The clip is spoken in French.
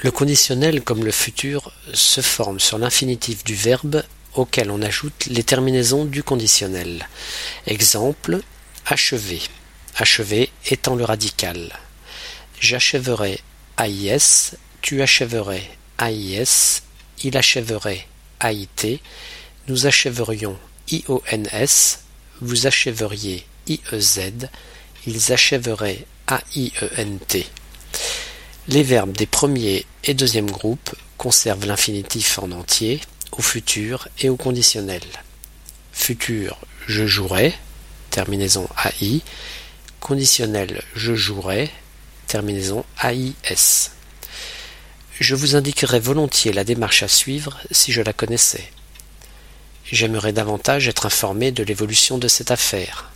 Le conditionnel comme le futur se forme sur l'infinitif du verbe auquel on ajoute les terminaisons du conditionnel. Exemple achever. Achever étant le radical. J'achèverai AIS, tu achèverais AIS, il achèverait AIT, nous achèverions IONS, vous achèveriez IEZ, ils achèveraient AIENT. Les verbes des premiers et deuxième groupes conservent l'infinitif en entier, au futur et au conditionnel. Futur, je jouerai, terminaison AI. Conditionnel, je jouerai, terminaison AIS. Je vous indiquerai volontiers la démarche à suivre si je la connaissais. J'aimerais davantage être informé de l'évolution de cette affaire.